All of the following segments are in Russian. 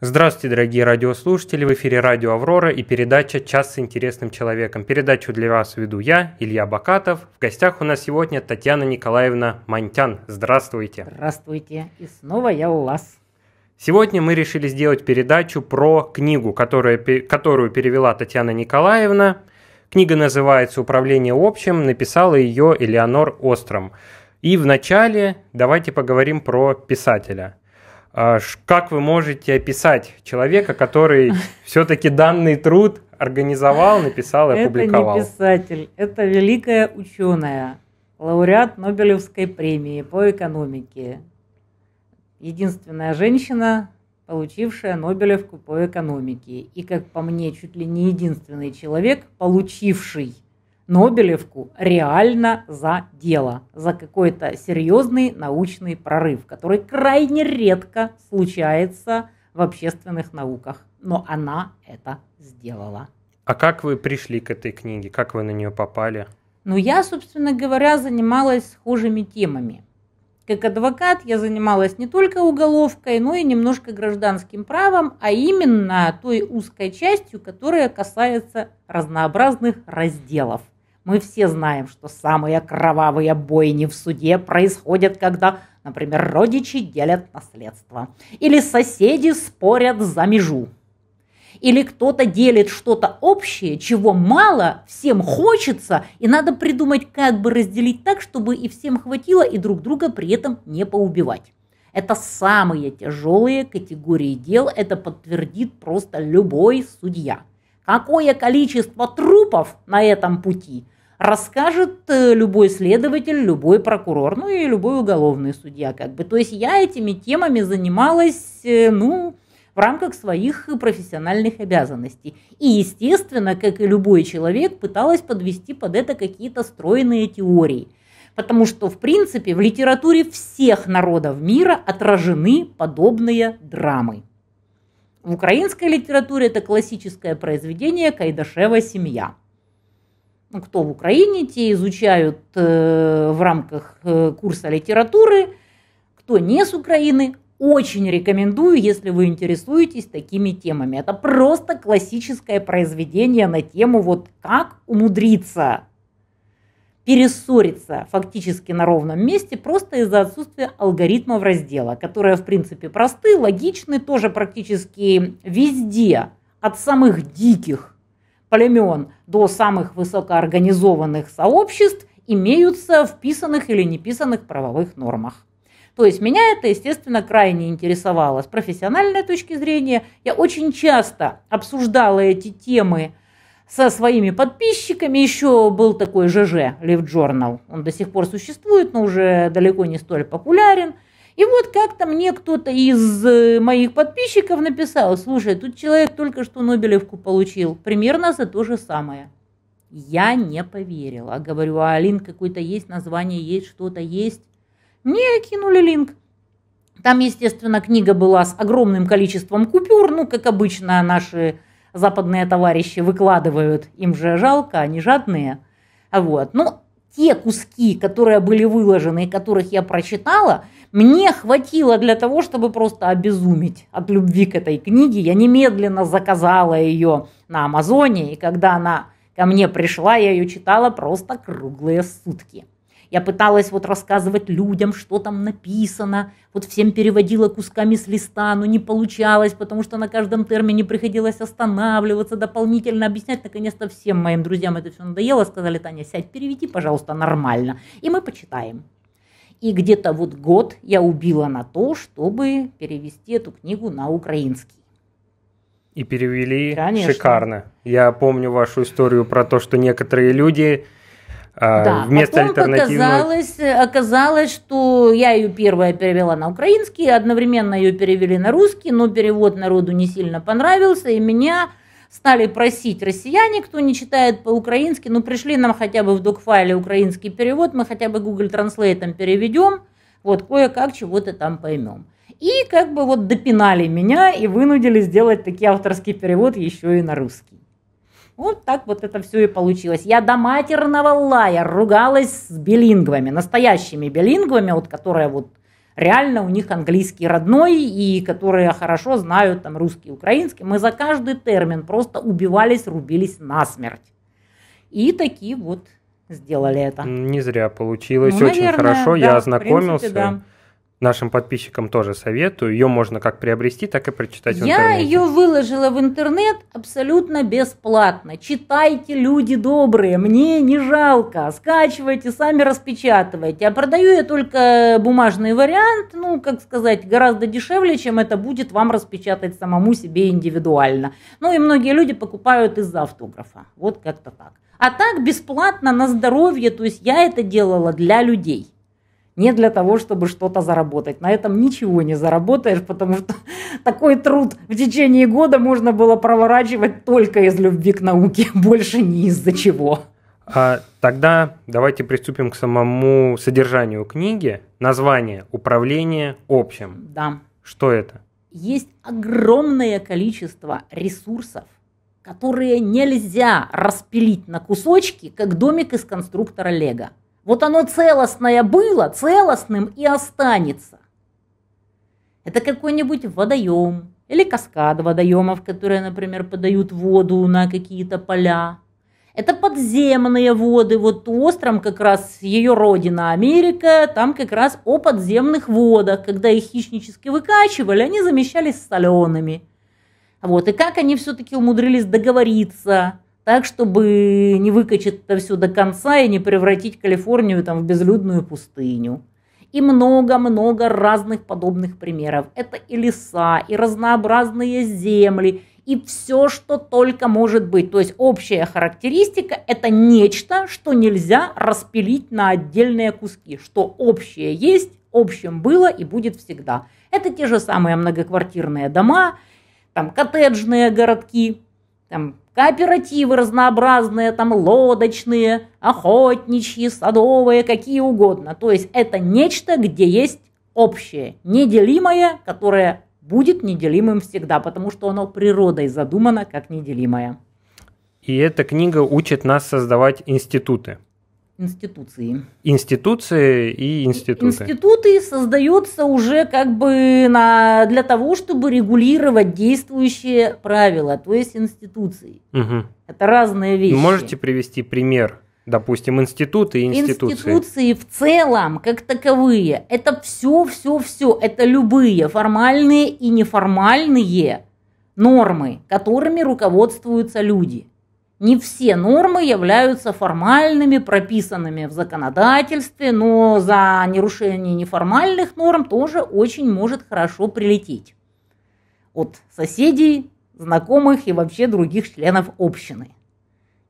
Здравствуйте, дорогие радиослушатели! В эфире радио «Аврора» и передача «Час с интересным человеком». Передачу для вас веду я, Илья Бакатов. В гостях у нас сегодня Татьяна Николаевна Монтян. Здравствуйте! Здравствуйте! И снова я у вас. Сегодня мы решили сделать передачу про книгу, которая, которую перевела Татьяна Николаевна. Книга называется «Управление общим», написала ее Элеонор Остром. И вначале давайте поговорим про писателя – как вы можете описать человека, который все-таки данный труд организовал, написал и опубликовал? Это не писатель, это великая ученая, лауреат Нобелевской премии по экономике. Единственная женщина, получившая Нобелевку по экономике. И, как по мне, чуть ли не единственный человек, получивший Нобелевку реально за дело, за какой-то серьезный научный прорыв, который крайне редко случается в общественных науках. Но она это сделала. А как вы пришли к этой книге? Как вы на нее попали? Ну, я, собственно говоря, занималась схожими темами. Как адвокат я занималась не только уголовкой, но и немножко гражданским правом, а именно той узкой частью, которая касается разнообразных разделов – мы все знаем, что самые кровавые бойни в суде происходят, когда, например, родичи делят наследство. Или соседи спорят за межу. Или кто-то делит что-то общее, чего мало, всем хочется, и надо придумать, как бы разделить так, чтобы и всем хватило, и друг друга при этом не поубивать. Это самые тяжелые категории дел, это подтвердит просто любой судья. Какое количество трупов на этом пути – расскажет э, любой следователь, любой прокурор, ну и любой уголовный судья, как бы. То есть я этими темами занималась, э, ну, в рамках своих профессиональных обязанностей. И, естественно, как и любой человек, пыталась подвести под это какие-то стройные теории. Потому что, в принципе, в литературе всех народов мира отражены подобные драмы. В украинской литературе это классическое произведение «Кайдашева семья» кто в Украине, те изучают э, в рамках э, курса литературы, кто не с Украины, очень рекомендую, если вы интересуетесь такими темами. Это просто классическое произведение на тему вот как умудриться перессориться фактически на ровном месте просто из-за отсутствия алгоритмов раздела, которые, в принципе, просты, логичны, тоже практически везде, от самых диких племен до самых высокоорганизованных сообществ имеются в писанных или неписанных правовых нормах. То есть меня это, естественно, крайне интересовало с профессиональной точки зрения. Я очень часто обсуждала эти темы со своими подписчиками. Еще был такой ЖЖ, Live Journal. Он до сих пор существует, но уже далеко не столь популярен – и вот как-то мне кто-то из э, моих подписчиков написал, слушай, тут человек только что Нобелевку получил, примерно за то же самое. Я не поверила. Говорю, а линк какой-то есть, название есть, что-то есть. Мне кинули линк. Там, естественно, книга была с огромным количеством купюр, ну, как обычно наши западные товарищи выкладывают, им же жалко, они жадные. Вот. Ну, те куски, которые были выложены которых я прочитала – мне хватило для того, чтобы просто обезумить от любви к этой книге. Я немедленно заказала ее на Амазоне, и когда она ко мне пришла, я ее читала просто круглые сутки. Я пыталась вот рассказывать людям, что там написано, вот всем переводила кусками с листа, но не получалось, потому что на каждом термине приходилось останавливаться, дополнительно объяснять. Наконец-то всем моим друзьям это все надоело, сказали, Таня, сядь, переведи, пожалуйста, нормально, и мы почитаем. И где-то вот год я убила на то, чтобы перевести эту книгу на украинский. И перевели Конечно. шикарно. Я помню вашу историю про то, что некоторые люди а, да, вместо потом альтернативного... оказалось, оказалось, что я ее первая перевела на украинский, одновременно ее перевели на русский, но перевод народу не сильно понравился, и меня стали просить россияне, кто не читает по-украински, ну пришли нам хотя бы в докфайле украинский перевод, мы хотя бы Google Translate переведем, вот кое-как чего-то там поймем. И как бы вот допинали меня и вынудили сделать таки авторский перевод еще и на русский. Вот так вот это все и получилось. Я до матерного лая ругалась с билингвами, настоящими билингвами, вот которые вот реально у них английский родной, и которые хорошо знают там русский, украинский. Мы за каждый термин просто убивались, рубились насмерть. И такие вот сделали это. Не зря получилось, ну, очень наверное, хорошо, да, я ознакомился. Принципе, да. Нашим подписчикам тоже советую. Ее можно как приобрести, так и прочитать в Я интернете. ее выложила в интернет абсолютно бесплатно. Читайте, люди добрые, мне не жалко. Скачивайте, сами распечатывайте. А продаю я только бумажный вариант, ну, как сказать, гораздо дешевле, чем это будет вам распечатать самому себе индивидуально. Ну и многие люди покупают из-за автографа. Вот как-то так. А так бесплатно на здоровье, то есть я это делала для людей не для того, чтобы что-то заработать. На этом ничего не заработаешь, потому что такой труд в течение года можно было проворачивать только из любви к науке, больше ни из-за чего. А тогда давайте приступим к самому содержанию книги. Название «Управление общим». Да. Что это? Есть огромное количество ресурсов, которые нельзя распилить на кусочки, как домик из конструктора Лего. Вот оно целостное было, целостным и останется. Это какой-нибудь водоем или каскад водоемов, которые, например, подают воду на какие-то поля. Это подземные воды. Вот остров как раз ее родина Америка, там как раз о подземных водах. Когда их хищнически выкачивали, они замещались солеными. Вот. И как они все-таки умудрились договориться так, чтобы не выкачать это все до конца и не превратить Калифорнию там, в безлюдную пустыню. И много-много разных подобных примеров. Это и леса, и разнообразные земли, и все, что только может быть. То есть общая характеристика – это нечто, что нельзя распилить на отдельные куски, что общее есть, общим было и будет всегда. Это те же самые многоквартирные дома, там коттеджные городки, там кооперативы разнообразные, там лодочные, охотничьи, садовые, какие угодно. То есть это нечто, где есть общее, неделимое, которое будет неделимым всегда, потому что оно природой задумано как неделимое. И эта книга учит нас создавать институты институции. Институции и институты. Институты создаются уже как бы на, для того, чтобы регулировать действующие правила, то есть институции. Угу. Это разные вещи. Можете привести пример? Допустим, институты и институции. Институции в целом, как таковые, это все, все, все. Это любые формальные и неформальные нормы, которыми руководствуются люди. Не все нормы являются формальными, прописанными в законодательстве, но за нарушение неформальных норм тоже очень может хорошо прилететь от соседей, знакомых и вообще других членов общины.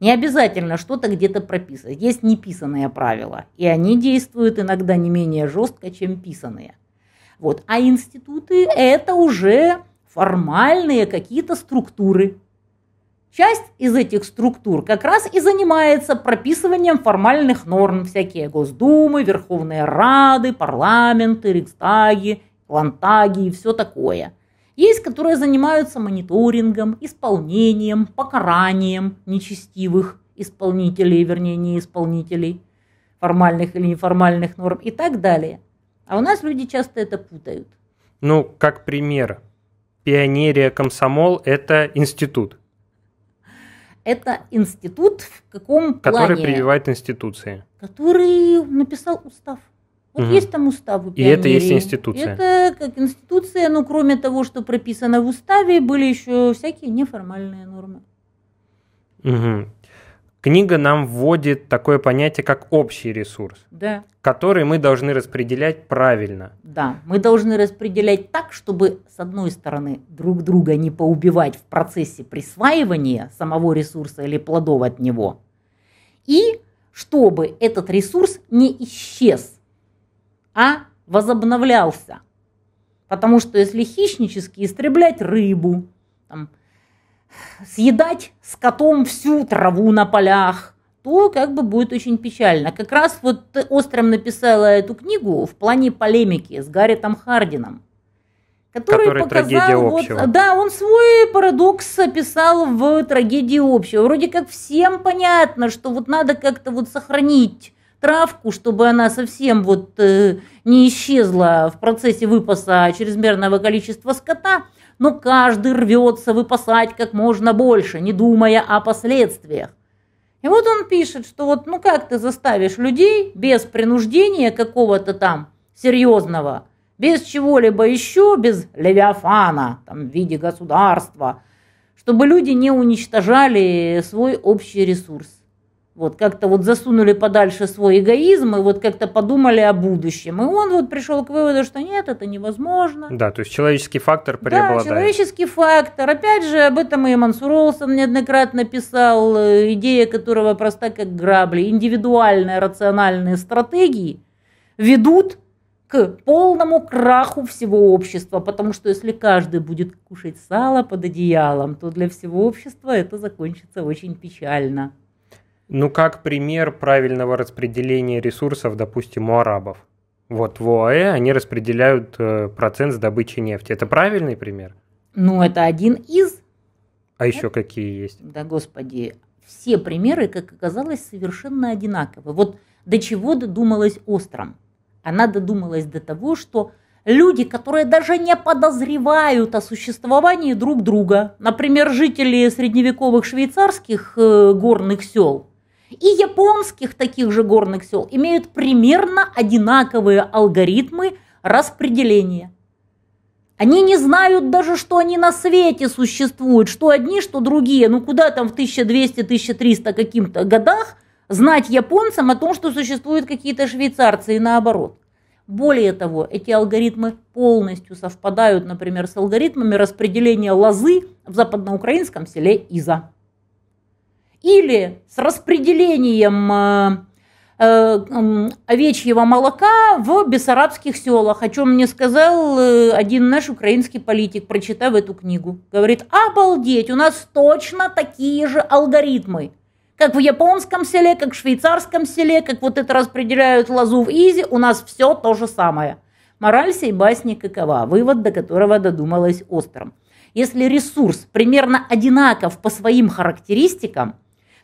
Не обязательно что-то где-то прописать. Есть неписанные правила, и они действуют иногда не менее жестко, чем писанные. Вот. А институты – это уже формальные какие-то структуры, Часть из этих структур как раз и занимается прописыванием формальных норм. Всякие Госдумы, Верховные Рады, парламенты, Рикстаги, Лантаги и все такое. Есть, которые занимаются мониторингом, исполнением, покаранием нечестивых исполнителей, вернее, не исполнителей, формальных или неформальных норм и так далее. А у нас люди часто это путают. Ну, как пример, пионерия комсомол – это институт это институт в каком который плане? Прививает институции. Который написал устав. Вот угу. есть там устав у И это есть институция. Это как институция, но кроме того, что прописано в уставе, были еще всякие неформальные нормы. Угу. Книга нам вводит такое понятие, как общий ресурс, да. который мы должны распределять правильно. Да, мы должны распределять так, чтобы, с одной стороны, друг друга не поубивать в процессе присваивания самого ресурса или плодов от него, и чтобы этот ресурс не исчез, а возобновлялся. Потому что если хищнически истреблять рыбу, там, съедать с котом всю траву на полях, то как бы будет очень печально. Как раз вот Остром написала эту книгу в плане полемики с Гарритом Хардином. Который, который показал, вот, общего. да, он свой парадокс описал в трагедии общего. Вроде как всем понятно, что вот надо как-то вот сохранить травку, чтобы она совсем вот э, не исчезла в процессе выпаса чрезмерного количества скота, но каждый рвется выпасать как можно больше, не думая о последствиях. И вот он пишет, что вот ну как ты заставишь людей без принуждения какого-то там серьезного, без чего-либо еще, без левиафана, там, в виде государства, чтобы люди не уничтожали свой общий ресурс. Вот как-то вот засунули подальше свой эгоизм и вот как-то подумали о будущем. И он вот пришел к выводу, что нет, это невозможно. Да, то есть человеческий фактор преобладает. Да, человеческий фактор. Опять же, об этом и Мансур Олсон неоднократно писал, э, идея которого проста как грабли. Индивидуальные рациональные стратегии ведут к полному краху всего общества, потому что если каждый будет кушать сало под одеялом, то для всего общества это закончится очень печально. Ну, как пример правильного распределения ресурсов, допустим, у арабов. Вот в ОАЭ они распределяют э, процент с добычи нефти. Это правильный пример? Ну, это один из. А еще какие есть? Да, господи, все примеры, как оказалось, совершенно одинаковы. Вот до чего додумалась Остром – она додумалась до того, что люди, которые даже не подозревают о существовании друг друга, например, жители средневековых швейцарских э, горных сел и японских таких же горных сел, имеют примерно одинаковые алгоритмы распределения. Они не знают даже, что они на свете существуют, что одни, что другие. Ну куда там в 1200-1300 каким-то годах – знать японцам о том, что существуют какие-то швейцарцы и наоборот. Более того, эти алгоритмы полностью совпадают, например, с алгоритмами распределения лозы в западноукраинском селе Иза. Или с распределением э, э, овечьего молока в бессарабских селах, о чем мне сказал э, один наш украинский политик, прочитав эту книгу. Говорит, обалдеть, у нас точно такие же алгоритмы как в японском селе, как в швейцарском селе, как вот это распределяют лазу в Изи, у нас все то же самое. Мораль сей басни какова? Вывод, до которого додумалась Остром. Если ресурс примерно одинаков по своим характеристикам,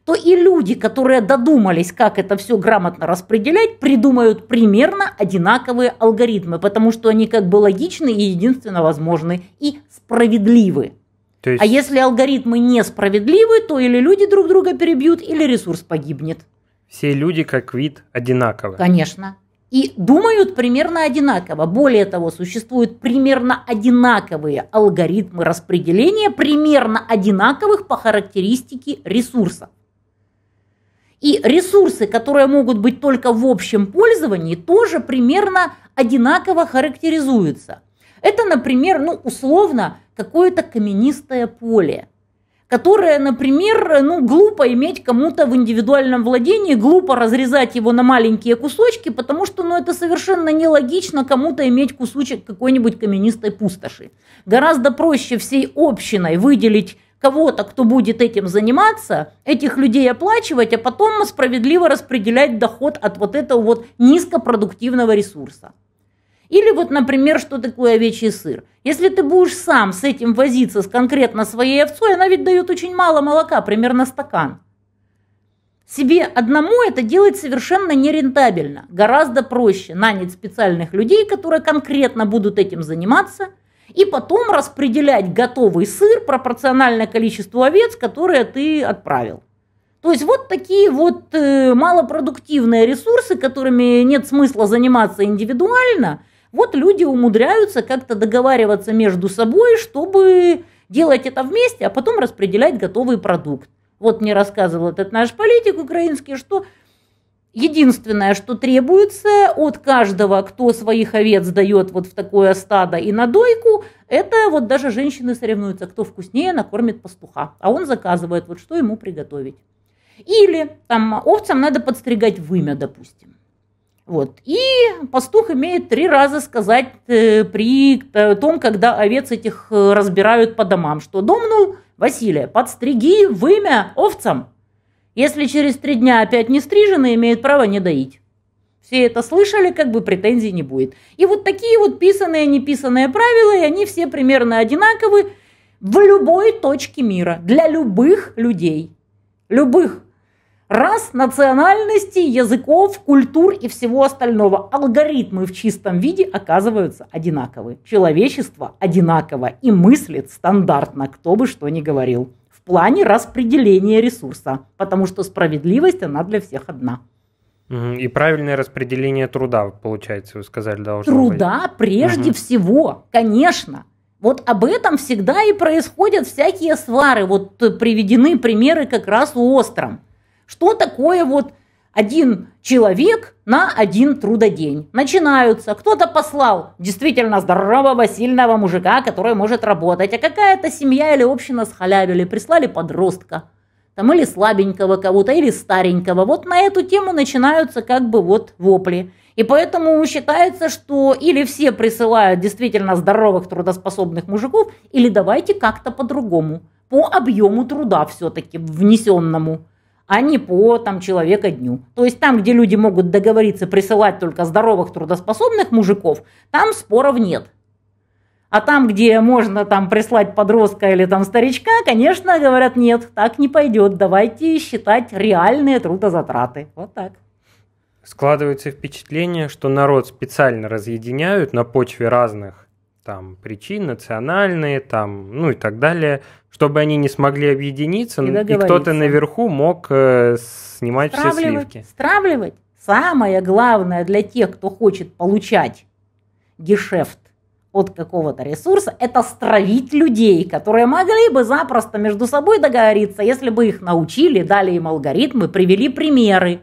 то и люди, которые додумались, как это все грамотно распределять, придумают примерно одинаковые алгоритмы, потому что они как бы логичны и единственно возможны и справедливы. То есть... А если алгоритмы несправедливы, то или люди друг друга перебьют, или ресурс погибнет. Все люди как вид одинаковы. Конечно. И думают примерно одинаково. Более того, существуют примерно одинаковые алгоритмы распределения примерно одинаковых по характеристике ресурсов. И ресурсы, которые могут быть только в общем пользовании, тоже примерно одинаково характеризуются. Это, например, ну, условно, какое-то каменистое поле, которое, например, ну, глупо иметь кому-то в индивидуальном владении, глупо разрезать его на маленькие кусочки, потому что ну, это совершенно нелогично кому-то иметь кусочек какой-нибудь каменистой пустоши. Гораздо проще всей общиной выделить кого-то, кто будет этим заниматься, этих людей оплачивать, а потом справедливо распределять доход от вот этого вот низкопродуктивного ресурса. Или вот, например, что такое овечий сыр. Если ты будешь сам с этим возиться, с конкретно своей овцой, она ведь дает очень мало молока, примерно стакан. Себе одному это делать совершенно нерентабельно. Гораздо проще нанять специальных людей, которые конкретно будут этим заниматься, и потом распределять готовый сыр пропорционально количеству овец, которые ты отправил. То есть вот такие вот э, малопродуктивные ресурсы, которыми нет смысла заниматься индивидуально – вот люди умудряются как-то договариваться между собой, чтобы делать это вместе, а потом распределять готовый продукт. Вот мне рассказывал этот наш политик украинский, что единственное, что требуется от каждого, кто своих овец дает вот в такое стадо и на дойку, это вот даже женщины соревнуются, кто вкуснее накормит пастуха, а он заказывает, вот что ему приготовить. Или там овцам надо подстригать вымя, допустим. Вот. И пастух имеет три раза сказать э, при э, том, когда овец этих э, разбирают по домам, что домнул Василия, подстриги вымя овцам. Если через три дня опять не стрижены, имеет право не доить. Все это слышали, как бы претензий не будет. И вот такие вот писанные, неписанные правила, и они все примерно одинаковы в любой точке мира, для любых людей. Любых рас, национальностей, языков, культур и всего остального. Алгоритмы в чистом виде оказываются одинаковы. Человечество одинаково и мыслит стандартно, кто бы что ни говорил. В плане распределения ресурса, потому что справедливость, она для всех одна. И правильное распределение труда, получается, вы сказали, должно Труда быть. прежде угу. всего, конечно. Вот об этом всегда и происходят всякие свары. Вот приведены примеры как раз у остром. Что такое вот один человек на один трудодень. Начинаются. Кто-то послал действительно здорового, сильного мужика, который может работать, а какая-то семья или община схалявили, прислали подростка. Там или слабенького кого-то, или старенького. Вот на эту тему начинаются как бы вот вопли. И поэтому считается, что или все присылают действительно здоровых трудоспособных мужиков, или давайте как-то по-другому. По объему труда все-таки внесенному а не по там, человека дню. То есть там, где люди могут договориться присылать только здоровых трудоспособных мужиков, там споров нет. А там, где можно там прислать подростка или там старичка, конечно, говорят, нет, так не пойдет. Давайте считать реальные трудозатраты. Вот так. Складывается впечатление, что народ специально разъединяют на почве разных там причин, национальные, там, ну и так далее, чтобы они не смогли объединиться, и, и кто-то наверху мог э, снимать все сливки. Стравливать. Самое главное для тех, кто хочет получать гешефт от какого-то ресурса, это стравить людей, которые могли бы запросто между собой договориться, если бы их научили, дали им алгоритмы, привели примеры.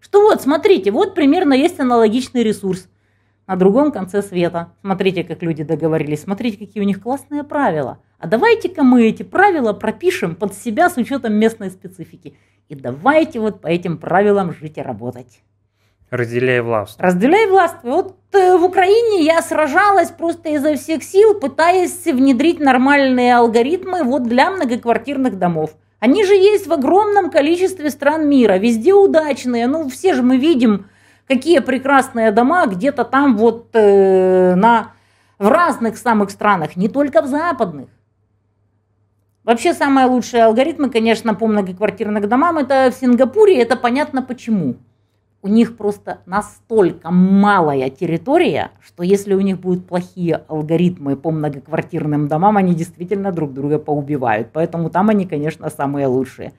Что вот, смотрите, вот примерно есть аналогичный ресурс на другом конце света. Смотрите, как люди договорились, смотрите, какие у них классные правила – а давайте-ка мы эти правила пропишем под себя с учетом местной специфики. И давайте вот по этим правилам жить и работать. Разделяй власть. Разделяй власть. Вот э, в Украине я сражалась просто изо всех сил, пытаясь внедрить нормальные алгоритмы вот для многоквартирных домов. Они же есть в огромном количестве стран мира, везде удачные. Ну, все же мы видим, какие прекрасные дома где-то там вот э, на, в разных самых странах, не только в западных. Вообще самые лучшие алгоритмы, конечно, по многоквартирным домам, это в Сингапуре, это понятно почему. У них просто настолько малая территория, что если у них будут плохие алгоритмы по многоквартирным домам, они действительно друг друга поубивают. Поэтому там они, конечно, самые лучшие.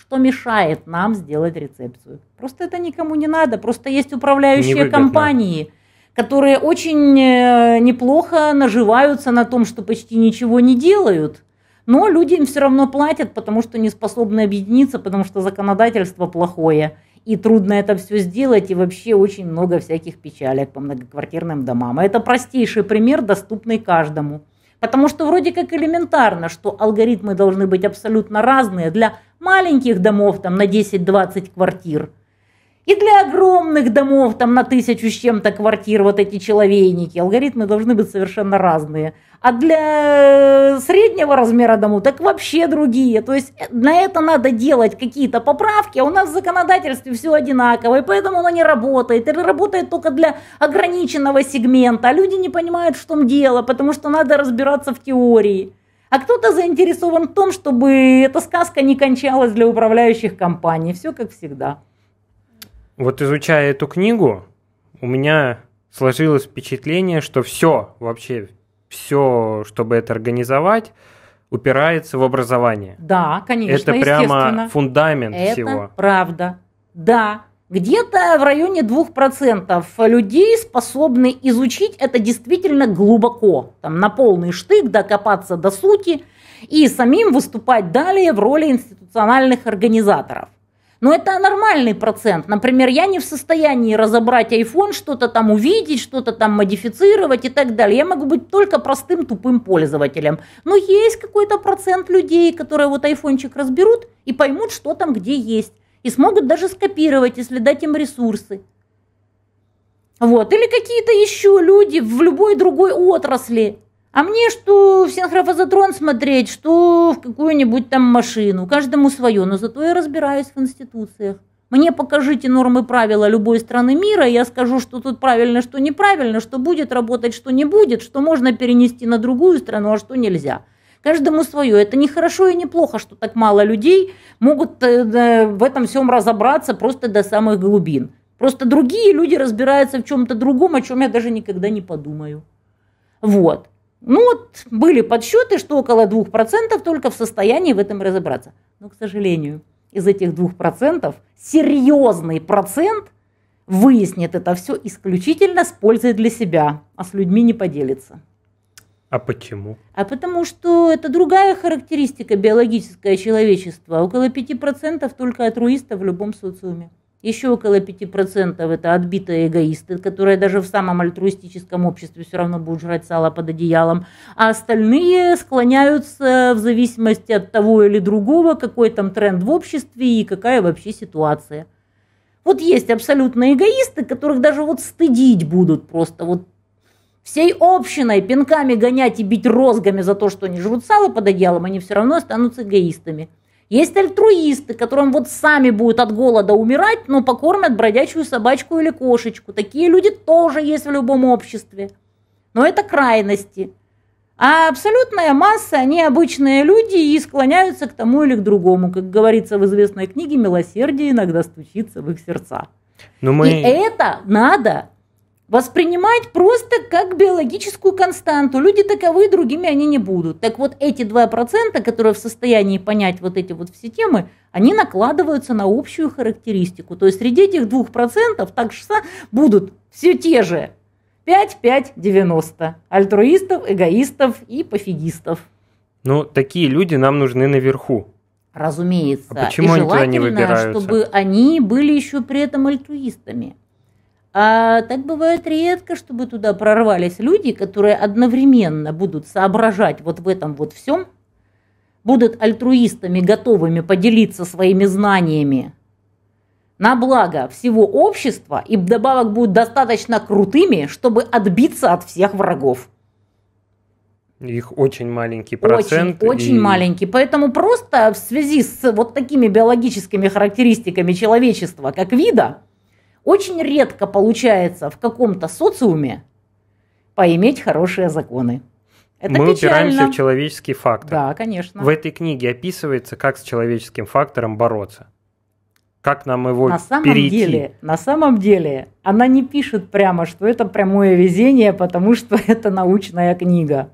Что мешает нам сделать рецепцию? Просто это никому не надо. Просто есть управляющие Невыгодно. компании, которые очень э, неплохо наживаются на том, что почти ничего не делают – но люди им все равно платят, потому что не способны объединиться, потому что законодательство плохое. И трудно это все сделать, и вообще очень много всяких печалек по многоквартирным домам. А это простейший пример, доступный каждому. Потому что вроде как элементарно, что алгоритмы должны быть абсолютно разные для маленьких домов там, на 10-20 квартир. И для огромных домов, там на тысячу с чем-то квартир, вот эти человейники, алгоритмы должны быть совершенно разные. А для среднего размера домов так вообще другие. То есть на это надо делать какие-то поправки, а у нас в законодательстве все одинаково, и поэтому оно не работает. Или работает только для ограниченного сегмента, а люди не понимают, в том дело, потому что надо разбираться в теории. А кто-то заинтересован в том, чтобы эта сказка не кончалась для управляющих компаний. Все как всегда. Вот изучая эту книгу, у меня сложилось впечатление, что все вообще все, чтобы это организовать, упирается в образование. Да, конечно, Это прямо фундамент это всего. правда. Да, где-то в районе 2% людей способны изучить это действительно глубоко, там, на полный штык, докопаться до сути и самим выступать далее в роли институциональных организаторов. Но это нормальный процент. Например, я не в состоянии разобрать iPhone, что-то там увидеть, что-то там модифицировать и так далее. Я могу быть только простым тупым пользователем. Но есть какой-то процент людей, которые вот айфончик разберут и поймут, что там где есть. И смогут даже скопировать, если дать им ресурсы. Вот. Или какие-то еще люди в любой другой отрасли. А мне что в синхрофазотрон смотреть, что в какую-нибудь там машину. Каждому свое, но зато я разбираюсь в институциях. Мне покажите нормы правила любой страны мира, я скажу, что тут правильно, что неправильно, что будет работать, что не будет, что можно перенести на другую страну, а что нельзя. Каждому свое. Это не хорошо и не плохо, что так мало людей могут э, в этом всем разобраться просто до самых глубин. Просто другие люди разбираются в чем-то другом, о чем я даже никогда не подумаю. Вот. Ну вот были подсчеты, что около 2% только в состоянии в этом разобраться. Но, к сожалению, из этих 2% серьезный процент выяснит это все исключительно с пользой для себя, а с людьми не поделится. А почему? А потому что это другая характеристика биологическое человечества. Около 5% только альтруистов в любом социуме. Еще около 5% это отбитые эгоисты, которые даже в самом альтруистическом обществе все равно будут жрать сало под одеялом. А остальные склоняются в зависимости от того или другого, какой там тренд в обществе и какая вообще ситуация. Вот есть абсолютно эгоисты, которых даже вот стыдить будут просто. Вот всей общиной пинками гонять и бить розгами за то, что они жрут сало под одеялом, они все равно останутся эгоистами. Есть альтруисты, которым вот сами будут от голода умирать, но покормят бродячую собачку или кошечку. Такие люди тоже есть в любом обществе. Но это крайности. А абсолютная масса, они обычные люди и склоняются к тому или к другому. Как говорится в известной книге, милосердие иногда стучится в их сердца. Но мы... И это надо воспринимать просто как биологическую константу. Люди таковы, другими они не будут. Так вот, эти 2%, которые в состоянии понять вот эти вот все темы, они накладываются на общую характеристику. То есть среди этих 2% так же будут все те же 5, 5, 90. Альтруистов, эгоистов и пофигистов. Ну, такие люди нам нужны наверху. Разумеется. А почему и они туда не выбираются? чтобы они были еще при этом альтруистами. А так бывает редко, чтобы туда прорвались люди, которые одновременно будут соображать вот в этом вот всем, будут альтруистами, готовыми поделиться своими знаниями на благо всего общества и вдобавок будут достаточно крутыми, чтобы отбиться от всех врагов. Их очень маленький процент. Очень, очень маленький. Поэтому просто в связи с вот такими биологическими характеристиками человечества как вида, очень редко получается в каком-то социуме поиметь хорошие законы. Это Мы печально. упираемся в человеческий фактор. Да, конечно. В этой книге описывается, как с человеческим фактором бороться. Как нам его на самом перейти? Деле, на самом деле, она не пишет прямо, что это прямое везение, потому что это научная книга.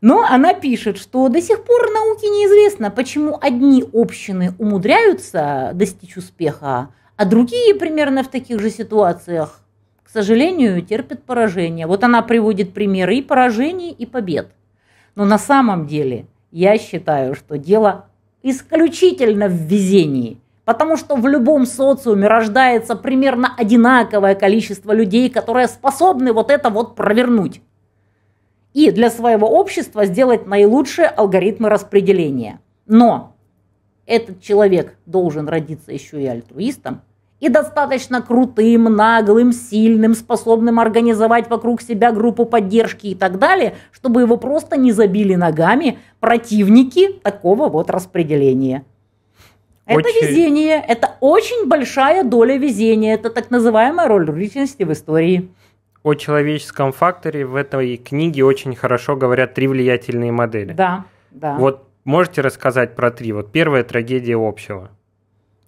Но она пишет, что до сих пор науке неизвестно, почему одни общины умудряются достичь успеха, а другие примерно в таких же ситуациях, к сожалению, терпят поражение. Вот она приводит примеры и поражений, и побед. Но на самом деле я считаю, что дело исключительно в везении. Потому что в любом социуме рождается примерно одинаковое количество людей, которые способны вот это вот провернуть. И для своего общества сделать наилучшие алгоритмы распределения. Но этот человек должен родиться еще и альтруистом, и достаточно крутым, наглым, сильным, способным организовать вокруг себя группу поддержки и так далее, чтобы его просто не забили ногами противники такого вот распределения. Это очень... везение, это очень большая доля везения, это так называемая роль личности в истории. О человеческом факторе в этой книге очень хорошо говорят три влиятельные модели. Да, да. Вот Можете рассказать про три? Вот первая трагедия общего.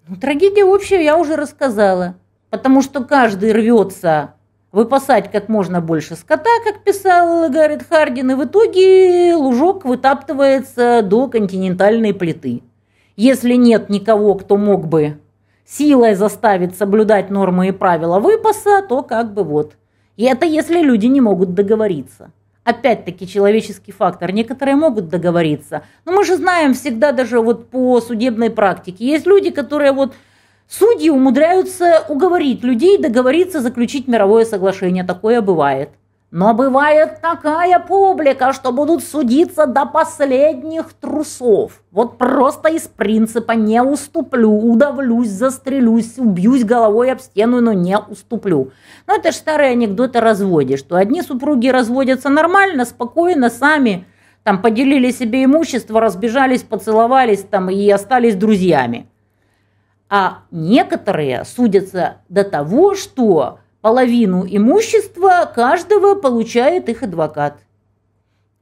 Ну, трагедия общего я уже рассказала. Потому что каждый рвется выпасать как можно больше скота, как писал Гаррет Хардин, и в итоге лужок вытаптывается до континентальной плиты. Если нет никого, кто мог бы силой заставить соблюдать нормы и правила выпаса, то как бы вот. И это если люди не могут договориться опять-таки человеческий фактор. Некоторые могут договориться. Но мы же знаем всегда даже вот по судебной практике. Есть люди, которые вот судьи умудряются уговорить людей договориться заключить мировое соглашение. Такое бывает. Но бывает такая публика, что будут судиться до последних трусов. Вот просто из принципа не уступлю, удавлюсь, застрелюсь, убьюсь головой об стену, но не уступлю. Но это же старый анекдот о разводе, что одни супруги разводятся нормально, спокойно, сами там поделили себе имущество, разбежались, поцеловались там и остались друзьями. А некоторые судятся до того, что половину имущества каждого получает их адвокат.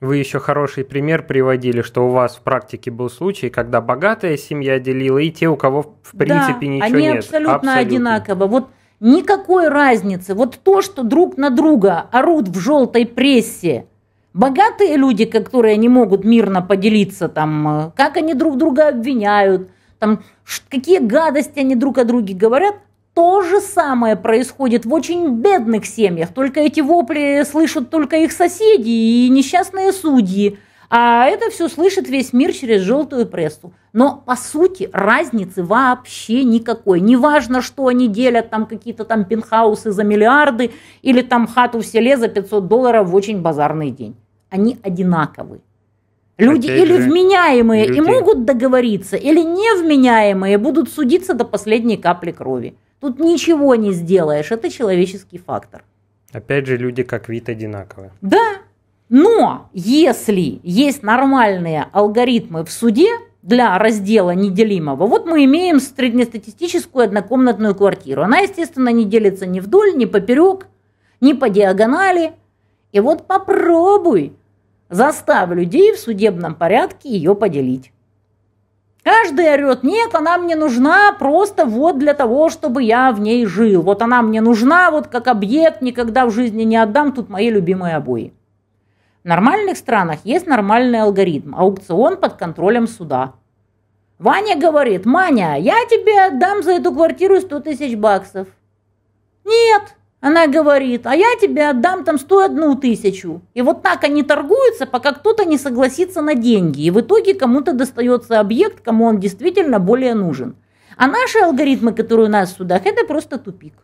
Вы еще хороший пример приводили, что у вас в практике был случай, когда богатая семья делила, и те, у кого в принципе да, ничего они нет. абсолютно, абсолютно одинаково. Вот никакой разницы. Вот то, что друг на друга орут в желтой прессе, богатые люди, которые не могут мирно поделиться, там, э, как они друг друга обвиняют, там, какие гадости они друг о друге говорят, то же самое происходит в очень бедных семьях, только эти вопли слышат только их соседи и несчастные судьи, а это все слышит весь мир через желтую прессу. Но по сути разницы вообще никакой. Неважно, что они делят там какие-то там пентхаусы за миллиарды или там хату в селе за 500 долларов в очень базарный день. Они одинаковы. Люди Опять или вменяемые люди. и могут договориться, или невменяемые будут судиться до последней капли крови. Тут ничего не сделаешь, это человеческий фактор. Опять же, люди как вид одинаковые. Да, но если есть нормальные алгоритмы в суде для раздела неделимого, вот мы имеем среднестатистическую однокомнатную квартиру. Она, естественно, не делится ни вдоль, ни поперек, ни по диагонали. И вот попробуй заставь людей в судебном порядке ее поделить. Каждый орет, нет, она мне нужна просто вот для того, чтобы я в ней жил. Вот она мне нужна вот как объект, никогда в жизни не отдам, тут мои любимые обои. В нормальных странах есть нормальный алгоритм, аукцион под контролем суда. Ваня говорит, Маня, я тебе отдам за эту квартиру 100 тысяч баксов. Нет, она говорит, а я тебе отдам там 101 тысячу. И вот так они торгуются, пока кто-то не согласится на деньги. И в итоге кому-то достается объект, кому он действительно более нужен. А наши алгоритмы, которые у нас в судах, это просто тупик.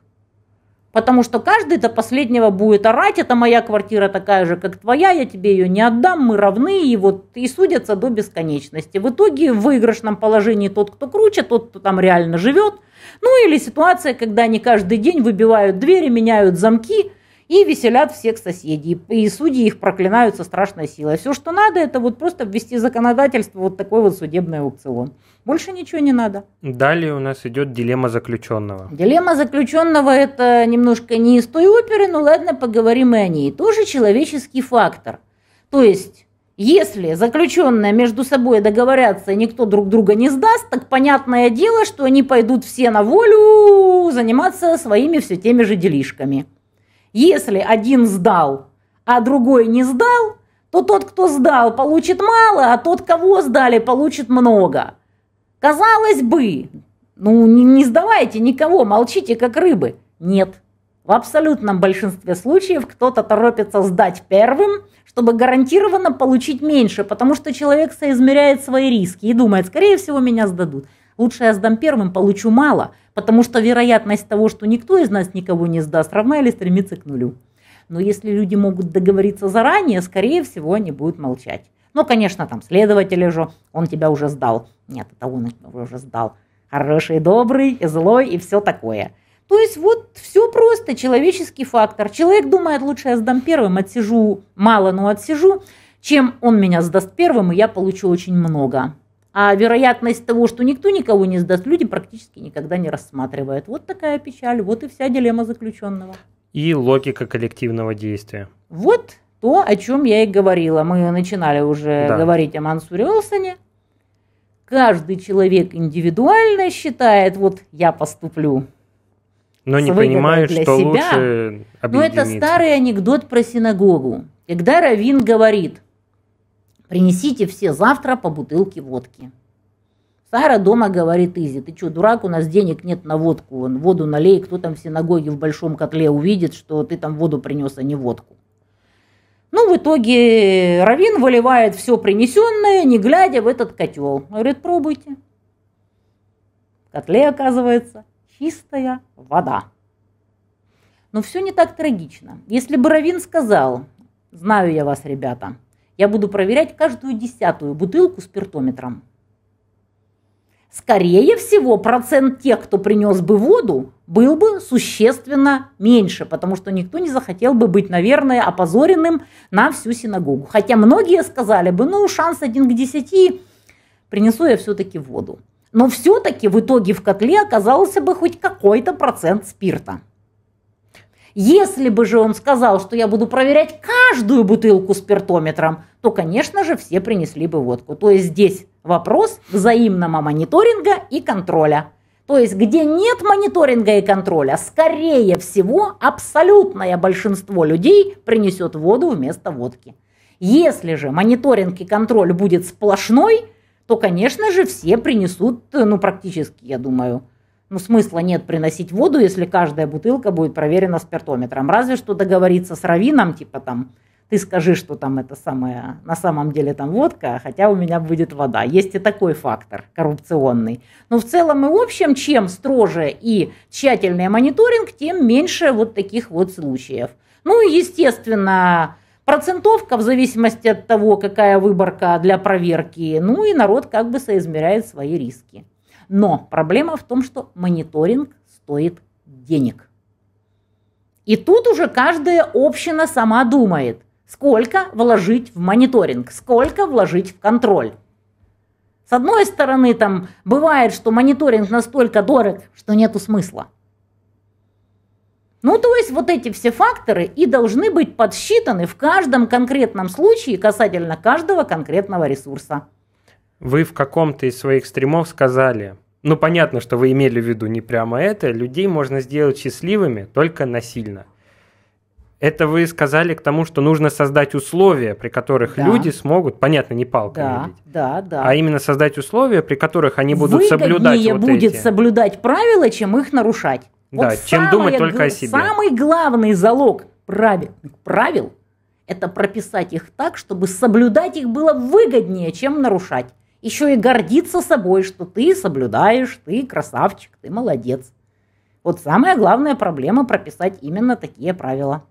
Потому что каждый до последнего будет орать, это моя квартира такая же, как твоя, я тебе ее не отдам, мы равны, и вот и судятся до бесконечности. В итоге в выигрышном положении тот, кто круче, тот, кто там реально живет – ну или ситуация, когда они каждый день выбивают двери, меняют замки и веселят всех соседей. И судьи их проклинают со страшной силой. Все, что надо, это вот просто ввести законодательство, вот такой вот судебный аукцион. Больше ничего не надо. Далее у нас идет дилемма заключенного. Дилемма заключенного это немножко не из той оперы, но ладно, поговорим и о ней. Тоже человеческий фактор. То есть если заключенные между собой договорятся и никто друг друга не сдаст, так понятное дело, что они пойдут все на волю заниматься своими все теми же делишками. Если один сдал, а другой не сдал, то тот, кто сдал, получит мало, а тот, кого сдали, получит много. Казалось бы, ну не, не сдавайте никого, молчите как рыбы. Нет, в абсолютном большинстве случаев кто-то торопится сдать первым, чтобы гарантированно получить меньше, потому что человек соизмеряет свои риски и думает, скорее всего, меня сдадут. Лучше я сдам первым, получу мало, потому что вероятность того, что никто из нас никого не сдаст, равна или стремится к нулю. Но если люди могут договориться заранее, скорее всего, они будут молчать. Ну, конечно, там следователь же, он тебя уже сдал. Нет, это он уже сдал. Хороший, добрый, и злой, и все такое. То есть вот все просто, человеческий фактор. Человек думает, лучше я сдам первым, отсижу мало, но отсижу, чем он меня сдаст первым, и я получу очень много. А вероятность того, что никто никого не сдаст, люди практически никогда не рассматривают. Вот такая печаль, вот и вся дилемма заключенного. И логика коллективного действия. Вот то, о чем я и говорила. Мы начинали уже да. говорить о Мансуре Олсоне. Каждый человек индивидуально считает, вот я поступлю но не понимают, что себя. лучше Но это старый анекдот про синагогу. Когда Равин говорит, принесите все завтра по бутылке водки. Сара дома говорит Изи, ты что, дурак, у нас денег нет на водку, он воду налей, кто там в синагоге в большом котле увидит, что ты там воду принес, а не водку. Ну, в итоге Равин выливает все принесенное, не глядя в этот котел. Говорит, пробуйте. В котле, оказывается, чистая вода. Но все не так трагично. Если бы Равин сказал, знаю я вас, ребята, я буду проверять каждую десятую бутылку спиртометром. Скорее всего, процент тех, кто принес бы воду, был бы существенно меньше, потому что никто не захотел бы быть, наверное, опозоренным на всю синагогу. Хотя многие сказали бы, ну, шанс один к десяти, принесу я все-таки воду. Но все-таки в итоге в котле оказался бы хоть какой-то процент спирта. Если бы же он сказал, что я буду проверять каждую бутылку спиртометром, то, конечно же, все принесли бы водку. То есть здесь вопрос взаимного мониторинга и контроля. То есть, где нет мониторинга и контроля, скорее всего, абсолютное большинство людей принесет воду вместо водки. Если же мониторинг и контроль будет сплошной, то, конечно же, все принесут, ну, практически, я думаю, ну, смысла нет приносить воду, если каждая бутылка будет проверена спиртометром. Разве что договориться с раввином, типа там, ты скажи, что там это самое, на самом деле там водка, хотя у меня будет вода. Есть и такой фактор коррупционный. Но в целом и в общем, чем строже и тщательнее мониторинг, тем меньше вот таких вот случаев. Ну естественно, процентовка в зависимости от того, какая выборка для проверки. Ну и народ как бы соизмеряет свои риски. Но проблема в том, что мониторинг стоит денег. И тут уже каждая община сама думает, сколько вложить в мониторинг, сколько вложить в контроль. С одной стороны, там бывает, что мониторинг настолько дорог, что нету смысла. Ну, то есть вот эти все факторы и должны быть подсчитаны в каждом конкретном случае касательно каждого конкретного ресурса. Вы в каком-то из своих стримов сказали, ну понятно, что вы имели в виду не прямо это, людей можно сделать счастливыми только насильно. Это вы сказали к тому, что нужно создать условия, при которых да. люди смогут, понятно, не палками да, бить, да, да. а именно создать условия, при которых они будут Выгоднее соблюдать вот будет эти. соблюдать правила, чем их нарушать. Да, вот чем думать только о себе. Самый главный залог правил, правил – это прописать их так, чтобы соблюдать их было выгоднее, чем нарушать еще и гордиться собой, что ты соблюдаешь, ты красавчик, ты молодец. Вот самая главная проблема прописать именно такие правила.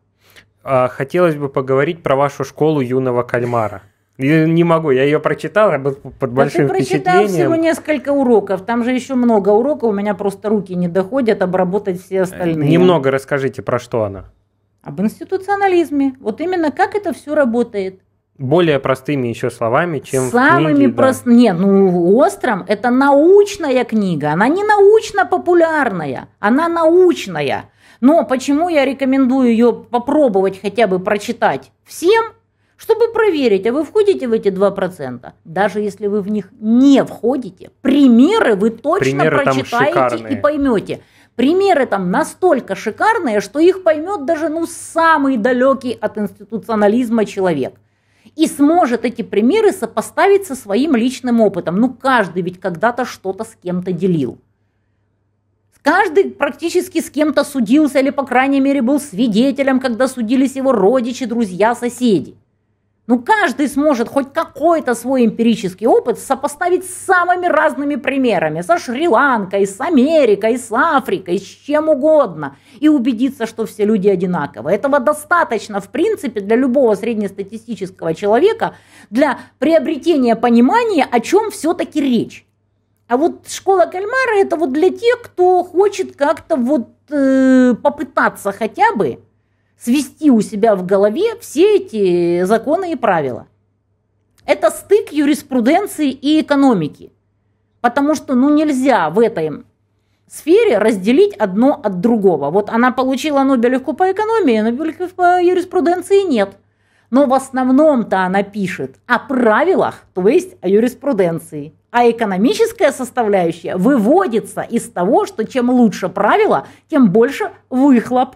А, хотелось бы поговорить про вашу школу юного кальмара. Не могу, я ее прочитал, я был под большим да ты прочитал всего несколько уроков, там же еще много уроков, у меня просто руки не доходят обработать все остальные. Немного расскажите, про что она. Об институционализме. Вот именно как это все работает более простыми еще словами, чем Самыми книги, простыми. Да. Нет, ну «Остром» – это научная книга. Она не научно-популярная, она научная. Но почему я рекомендую ее попробовать хотя бы прочитать всем, чтобы проверить, а вы входите в эти 2%. Даже если вы в них не входите, примеры вы точно примеры прочитаете и поймете. Примеры там настолько шикарные, что их поймет даже ну, самый далекий от институционализма человек – и сможет эти примеры сопоставить со своим личным опытом. Ну, каждый ведь когда-то что-то с кем-то делил. Каждый практически с кем-то судился или, по крайней мере, был свидетелем, когда судились его родичи, друзья, соседи. Ну, каждый сможет хоть какой-то свой эмпирический опыт сопоставить с самыми разными примерами. Со Шри-Ланкой, с Америкой, с Африкой, с чем угодно. И убедиться, что все люди одинаковы. Этого достаточно, в принципе, для любого среднестатистического человека для приобретения понимания, о чем все-таки речь. А вот школа кальмара это вот для тех, кто хочет как-то вот э, попытаться хотя бы свести у себя в голове все эти законы и правила. Это стык юриспруденции и экономики. Потому что ну, нельзя в этой сфере разделить одно от другого. Вот она получила Нобелевку по экономии, Нобелевку по юриспруденции нет. Но в основном-то она пишет о правилах, то есть о юриспруденции. А экономическая составляющая выводится из того, что чем лучше правила, тем больше выхлоп